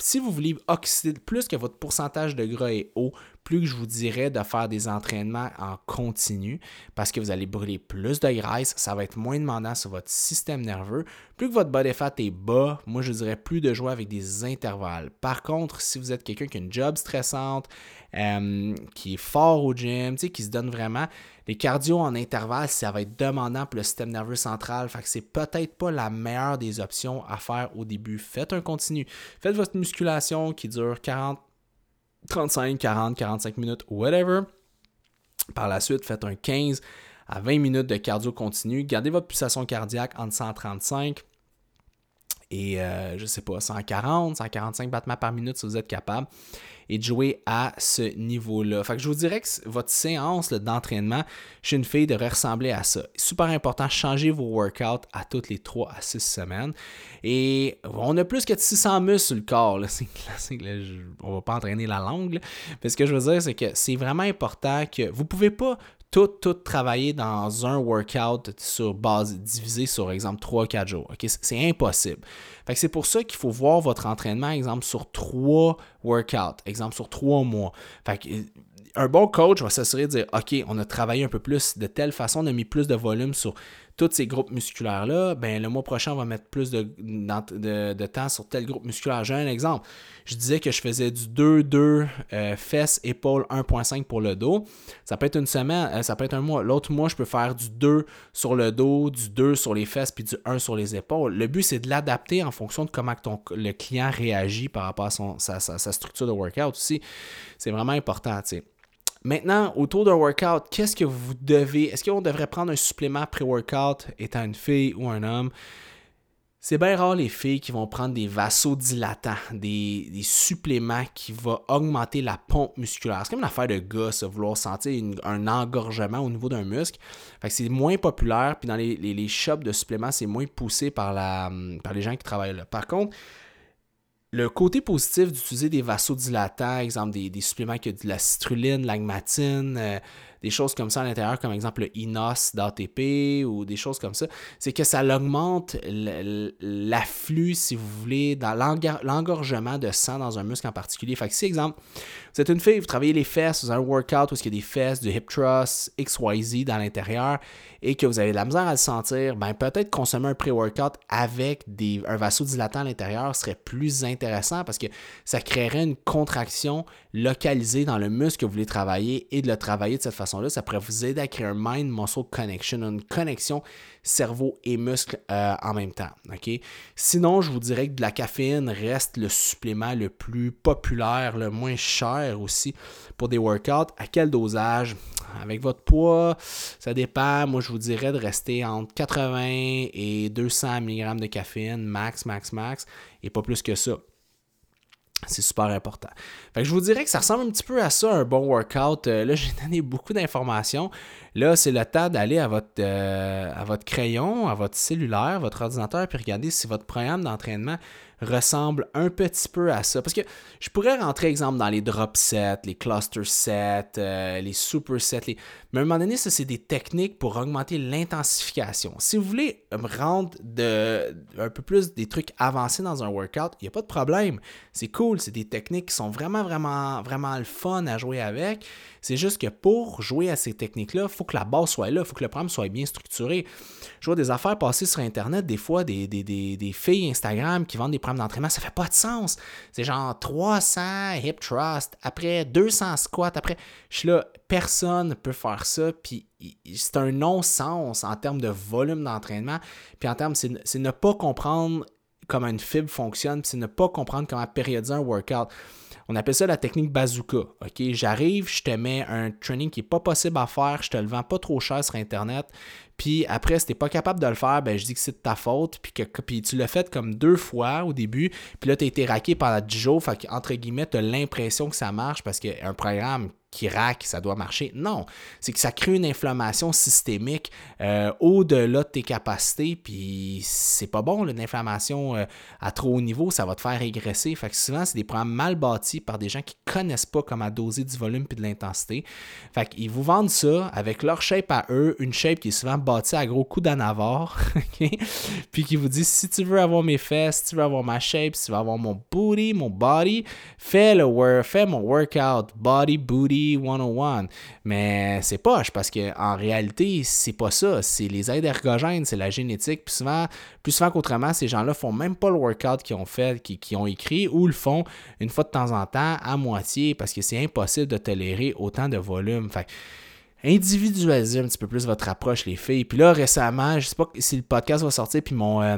Si vous voulez oxyder, plus que votre pourcentage de gras est haut, plus que je vous dirais de faire des entraînements en continu parce que vous allez brûler plus de graisse, ça va être moins demandant sur votre système nerveux. Plus que votre body fat est bas, moi je dirais plus de jouer avec des intervalles. Par contre, si vous êtes quelqu'un qui a une job stressante, euh, qui est fort au gym, qui se donne vraiment, les cardio en intervalle, ça va être demandant pour le système nerveux central. Fait que c'est peut-être pas la meilleure des options à faire au début. Faites un continu. Faites votre musculation qui dure 40 35, 40, 45 minutes, whatever. Par la suite, faites un 15 à 20 minutes de cardio continu. Gardez votre pulsation cardiaque entre 135 et, je euh, je sais pas, 140, 145 battements par minute si vous êtes capable et de jouer à ce niveau-là. Fait que je vous dirais que votre séance d'entraînement chez une fille devrait ressembler à ça. Super important, changez vos workouts à toutes les 3 à 6 semaines. Et on a plus que 600 muscles sur le corps. [LAUGHS] Classique. Là, on va pas entraîner la langue. Mais ce que je veux dire, c'est que c'est vraiment important que vous pouvez pas tout, tout travailler dans un workout sur base divisé sur, exemple, 3-4 jours. C'est impossible. c'est pour ça qu'il faut voir votre entraînement, exemple, sur 3 workouts, exemple, sur 3 mois. Fait un bon coach va s'assurer de dire OK, on a travaillé un peu plus de telle façon, on a mis plus de volume sur tous ces groupes musculaires-là, ben, le mois prochain, on va mettre plus de, de, temps sur tel groupe musculaire. J'ai un exemple. Je disais que je faisais du 2-2 euh, fesses, épaules, 1.5 pour le dos. Ça peut être une semaine, euh, ça peut être un mois. L'autre mois, je peux faire du 2 sur le dos, du 2 sur les fesses, puis du 1 sur les épaules. Le but, c'est de l'adapter en fonction de comment le client réagit par rapport à sa, sa structure de workout aussi. C'est vraiment important, tu sais. Maintenant, autour d'un workout, qu'est-ce que vous devez. Est-ce qu'on devrait prendre un supplément pré-workout étant une fille ou un homme? C'est bien rare les filles qui vont prendre des vasodilatants, des, des suppléments qui vont augmenter la pompe musculaire. C'est comme une affaire de gars, ça, vouloir sentir un engorgement au niveau d'un muscle. Fait que c'est moins populaire, puis dans les, les, shops de suppléments, c'est moins poussé par, la, par les gens qui travaillent là. Par contre, le côté positif d'utiliser des vasodilatants, exemple des, suppléments qui ont de la citrulline, l'agmatine, euh, des choses comme ça à l'intérieur, comme exemple le INOS d'ATP ou des choses comme ça, c'est que ça augmente l'afflux, si vous voulez, dans l'engorgement de sang dans un muscle en particulier. Fait que si, exemple, vous êtes une fille, vous travaillez les fesses, vous avez un workout où il y a des fesses, du hip thrust, XYZ dans l'intérieur, et que vous avez de la misère à le sentir, ben peut-être consommer un pré-workout avec des, un vasodilatant à l'intérieur serait plus intéressant parce que ça créerait une contraction localisée dans le muscle que vous voulez travailler et de le travailler de cette façon-là, ça pourrait vous aider à créer un mind-muscle connection, une connexion cerveau et muscle euh, en même temps. Sinon, je vous dirais que de la caféine reste le supplément le plus populaire, le moins cher aussi pour des workouts. À quel dosage? Avec votre poids, ça dépend. Moi, je vous dirais de rester entre 80 et 200 mg de caféine, max, max, max, et pas plus que ça. C'est super important. Je vous dirais que ça ressemble un petit peu à ça, un bon workout. Euh, là, [LAUGHS] j'ai donné beaucoup d'informations. Là, c'est le temps d'aller à, votre, euh, à votre crayon, à votre cellulaire, votre ordinateur, puis regarder si votre programme d'entraînement ressemble un petit peu à ça. Parce que je pourrais rentrer, exemple, dans les drop sets, les cluster sets, euh, les super sets. Mais à un moment donné, ça, c'est des techniques pour augmenter l'intensification. Si vous voulez rendre de, un peu plus des trucs avancés dans un workout, il n'y a pas de problème. C'est cool, c'est des techniques qui sont vraiment, vraiment, vraiment le fun à jouer avec. C'est juste que pour jouer à ces techniques-là, il faut que la base soit là, il faut que le programme soit bien structuré. Je vois des affaires passer sur Internet, des fois, des, des, filles Instagram qui vendent des programmes d'entraînement, ça fait pas de sens. C'est genre 300 hip thrust, après 200 squats, après, je suis là, personne ne peut faire ça, puis c'est un non-sens en termes de volume d'entraînement, puis en termes, c'est ne pas comprendre comment une fibre fonctionne, c'est ne pas comprendre comment périodiser un workout. On appelle ça la technique bazooka. OK? J'arrive, je te mets un training qui n'est pas possible à faire, je te le vends pas trop cher sur Internet. Puis après, si tu n'es pas capable de le faire, ben, je dis que c'est de ta faute. Puis, que, puis tu l'as fait comme deux fois au début. Puis là, tu as été raqué pendant 10 jours. Fait entre guillemets, tu as l'impression que ça marche parce qu'un programme qui raque, ça doit marcher. Non, c'est que ça crée une inflammation systémique euh, au-delà de tes capacités, puis c'est pas bon, une inflammation euh, à trop haut niveau, ça va te faire régresser. Fait que souvent, c'est des programmes mal bâtis par des gens qui connaissent pas comment doser du volume puis de l'intensité. Fait qu'ils vous vendent ça avec leur shape à eux, une shape qui est souvent bâtie à gros coups d'anavar, [LAUGHS] puis qui vous dit si tu veux avoir mes fesses, si tu veux avoir ma shape, si tu veux avoir mon booty, mon body, fais, le, fais mon workout, body, booty, 101. Mais c'est poche parce qu'en réalité, c'est pas ça. C'est les aides ergogènes, c'est la génétique. Puis souvent, plus souvent qu'autrement, ces gens-là font même pas le workout qu'ils ont fait, qu'ils ont écrit, ou le font une fois de temps en temps à moitié parce que c'est impossible de tolérer autant de volume. Fait individualiser un petit peu plus votre approche, les filles. Puis là, récemment, je sais pas si le podcast va sortir, puis mon, euh,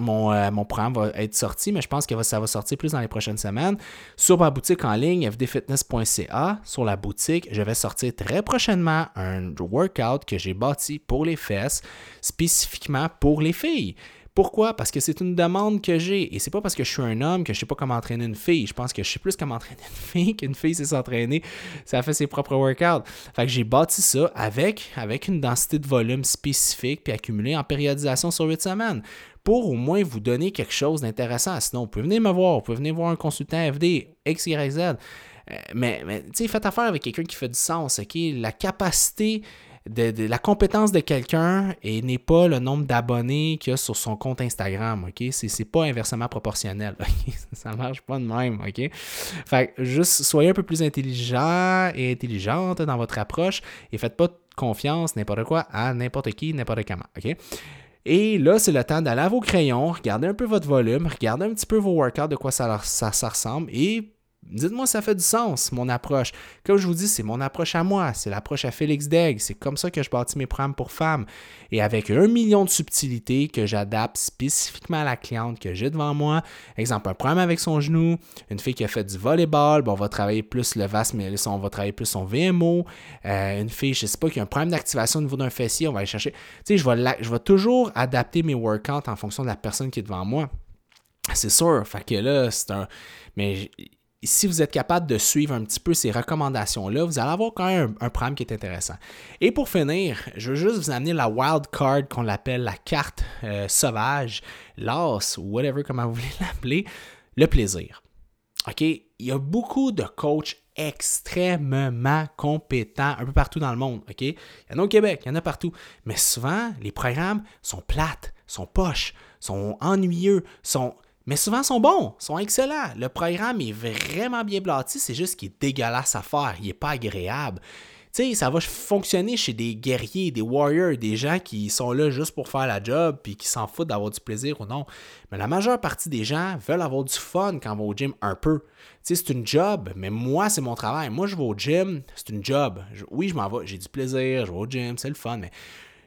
mon, euh, mon programme va être sorti, mais je pense que ça va sortir plus dans les prochaines semaines. Sur ma boutique en ligne, fdfitness.ca, sur la boutique, je vais sortir très prochainement un workout que j'ai bâti pour les fesses, spécifiquement pour les filles. Pourquoi? Parce que c'est une demande que j'ai. Et c'est pas parce que je suis un homme que je sais pas comment entraîner une fille. Je pense que je sais plus comment entraîner une fille qu'une fille sait s'entraîner. Ça fait ses propres workouts. Fait que j'ai bâti ça avec, avec une densité de volume spécifique puis accumulée en périodisation sur 8 semaines pour au moins vous donner quelque chose d'intéressant. Sinon, vous pouvez venir me voir, vous pouvez venir voir un consultant FD, X, Y, Z. Euh, mais, mais tu sais, faites affaire avec quelqu'un qui fait du sens, OK? La capacité la compétence de quelqu'un et n'est pas le nombre d'abonnés qu'il a sur son compte Instagram, OK? C'est pas inversement proportionnel, [LAUGHS] OK? Ça marche pas de même, OK? Fait juste soyez un peu plus intelligent et intelligente dans votre approche et faites pas confiance, n'importe quoi, à n'importe qui, n'importe comment, OK? Et là, c'est le temps d'aller à vos crayons, regarder un peu votre volume, regarder un petit peu vos workouts, de quoi ça, ça, ça ressemble et Dites-moi ça fait du sens, mon approche. Comme je vous dis, c'est mon approche à moi, c'est l'approche à Félix Degg. C'est comme ça que je bâtis mes programmes pour femmes. Et avec un million de subtilités que j'adapte spécifiquement à la cliente que j'ai devant moi. Exemple, un problème avec son genou, une fille qui a fait du volleyball, bon, on va travailler plus le vaste, mais on va travailler plus son VMO. Euh, une fille, je sais pas, qui a un problème d'activation au niveau d'un fessier, on va aller chercher. Tu sais, je vais, je vais toujours adapter mes workouts en fonction de la personne qui est devant moi. C'est sûr. Fait que là, c'est un. Mais si vous êtes capable de suivre un petit peu ces recommandations-là, vous allez avoir quand même un, programme qui est intéressant. Et pour finir, je veux juste vous amener la wild card qu'on l'appelle la carte euh, sauvage, l'as ou whatever, comment vous voulez [LAUGHS] l'appeler, le plaisir. OK? Il y a beaucoup de coachs extrêmement compétents un peu partout dans le monde. OK? Il y en a au Québec, il y en a partout. Mais souvent, les programmes sont plates, sont poches, sont ennuyeux, sont mais souvent sont bons, sont excellents. Le programme est vraiment bien bâti, c'est juste qu'il est dégueulasse à faire, il n'est pas agréable. Tu sais, ça va fonctionner chez des guerriers, des warriors, des gens qui sont là juste pour faire la job puis qui s'en foutent d'avoir du plaisir ou non. Mais la majeure partie des gens veulent avoir du fun quand ils vont au gym un peu. Tu sais, c'est une job, mais moi, c'est mon travail. Moi, je vais au gym, c'est une job. oui, je m'en vais, j'ai du plaisir, je vais au gym, c'est le fun, mais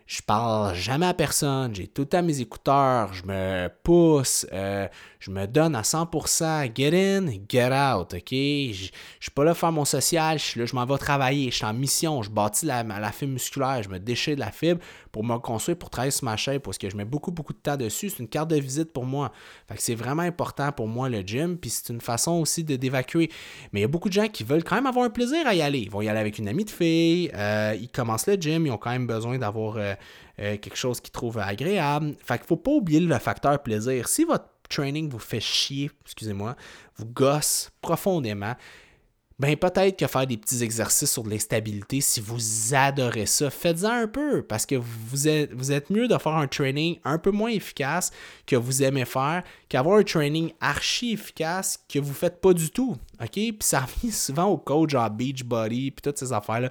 je parle jamais à personne, j'ai tout temps mes écouteurs, je me pousse, euh, je me donne à 100%, get in, get out, ok? Je, je suis pas là faire mon social, je suis là, je m'en vais travailler, je suis en mission, je bâtis la, la fibre musculaire, je me déchire de la fibre pour me construire, pour travailler sur ma chaîne, parce que je mets beaucoup, beaucoup de temps dessus, c'est une carte de visite pour moi. Fait que c'est vraiment important pour moi le gym, puis c'est une façon aussi de d'évacuer. Mais il y a beaucoup de gens qui veulent quand même avoir un plaisir à y aller. Ils vont y aller avec une amie de fille, euh, ils commencent le gym, ils ont quand même besoin d'avoir... Euh, euh, quelque chose qu'ils trouvent agréable. Fait qu'il faut pas oublier le facteur plaisir. Si votre training vous fait chier, excusez-moi, vous gosse profondément, ben peut-être que faire des petits exercices sur de l'instabilité, si vous adorez ça, faites-en un peu parce que vous êtes, vous êtes mieux de faire un training un peu moins efficace que vous aimez faire qu'avoir un training archi efficace que vous faites pas du tout. OK? Puis ça [LAUGHS] revient souvent au coach en Beachbody puis toutes ces affaires-là.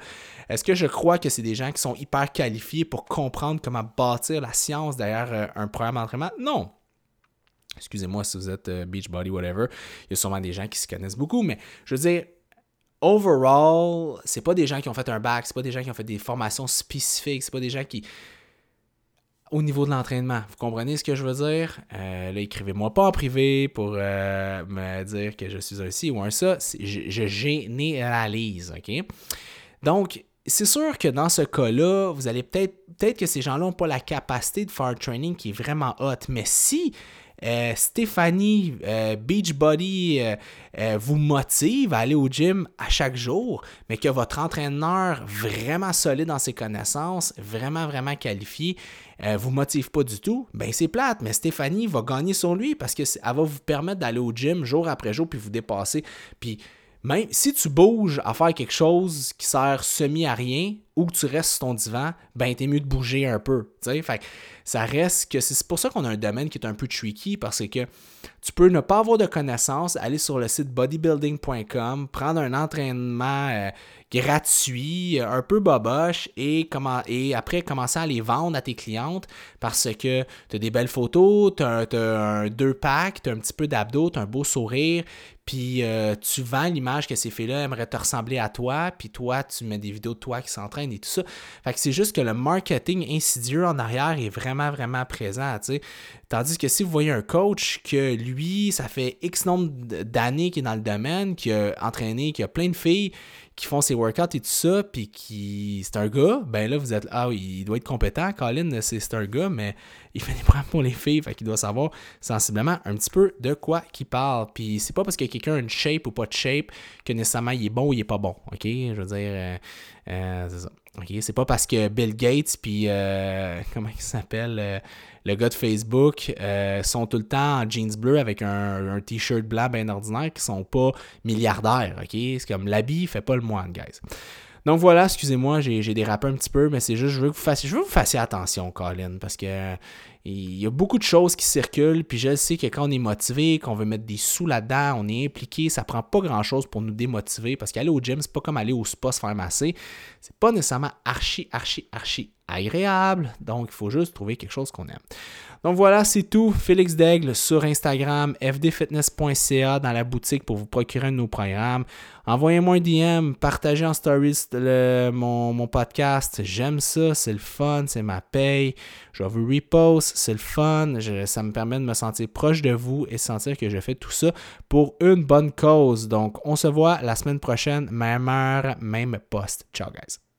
Est-ce que je crois que c'est des gens qui sont hyper qualifiés pour comprendre comment bâtir la science derrière euh, un programme d'entraînement? Non. Excusez-moi si vous êtes euh, Beachbody, whatever. Il y a sûrement des gens qui se connaissent beaucoup, mais je veux dire, overall, c'est pas des gens qui ont fait un bac, c'est pas des gens qui ont fait des formations spécifiques, c'est pas des gens qui. au niveau de l'entraînement. Vous comprenez ce que je veux dire? là, écrivez-moi pas en privé pour me dire que je suis un ci ou un ça. Je, je généralise, OK? Donc, c'est sûr que dans ce cas-là, vous allez peut-être peut-être que ces gens-là n'ont pas la capacité de faire un training qui est vraiment hot. Mais si euh, Stéphanie euh, Beachbody euh, vous motive à aller au gym à chaque jour, mais que votre entraîneur vraiment solide dans ses connaissances, vraiment, vraiment qualifié, vous motive pas du tout, ben c'est plate, mais Stéphanie va gagner sur lui parce qu'elle va vous permettre d'aller au gym jour après jour puis vous dépasser. Puis même si tu bouges à faire quelque chose qui sert semi à rien ou que tu restes sur ton divan, ben t'es mieux de bouger un peu. Fait ça reste que c'est pour ça qu'on a un domaine qui est un peu tricky parce que tu peux ne pas avoir de connaissances, aller sur le site bodybuilding.com, prendre un entraînement euh, gratuit, un peu boboche et, comment, et après commencer à les vendre à tes clientes parce que tu as des belles photos, tu as, un deux pack, tu as un petit peu d'abdos, tu as un beau sourire, puis euh, tu vends l'image que ces filles-là aimeraient te ressembler à toi, puis toi, tu mets des vidéos de toi qui s'entraînent et tout ça. Fait que c'est juste que le marketing insidieux en arrière est vraiment, vraiment présent, tu sais. Tandis que si vous voyez un coach que lui, ça fait X nombre d'années qu'il est dans le domaine, qui a entraîné, qui a plein de filles qui font ses workouts et tout ça, puis qui c'est un gars, ben là, vous êtes ah, il doit être compétent. Colin, c'est un gars, mais [LAUGHS] il fait des programmes pour les filles, fait qu'il doit savoir sensiblement un petit peu de quoi qu'il parle. Puis c'est pas parce que quelqu'un a une shape ou pas de shape que nécessairement il est bon ou il est pas bon. OK? Je veux dire, euh, euh, c'est ça. OK? C'est pas parce que Bill Gates, puis euh, [LAUGHS] comment il s'appelle le gars de Facebook euh, sont tout le temps en jeans bleu avec un, t-shirt blanc bien ordinaire qui sont pas milliardaires, ok? C'est comme l'habit fait pas le moine, guys. Donc voilà, excusez-moi, j'ai dérapé un petit peu, mais c'est juste, je veux que vous fassiez, je veux que vous fassiez attention, Colin, parce que il y a beaucoup de choses qui circulent, puis je sais que quand on est motivé, qu'on veut mettre des sous là-dedans, on est impliqué, ça prend pas grand-chose pour nous démotiver, parce qu'aller au gym, c'est pas comme aller au spa se faire masser, c'est pas nécessairement archi, archi, archi agréable, donc il faut juste trouver quelque chose qu'on aime. Donc voilà, c'est tout. Félix Daigle sur Instagram, fdfitness.ca dans la boutique pour vous procurer un de nos programmes. Envoyez-moi un DM, partagez en stories mon, podcast. J'aime ça, c'est le fun, c'est ma paye. Je vous repost, c'est le fun. ça me permet de me sentir proche de vous et sentir que je fais tout ça pour une bonne cause. Donc on se voit la semaine prochaine, même heure, même poste. Ciao guys.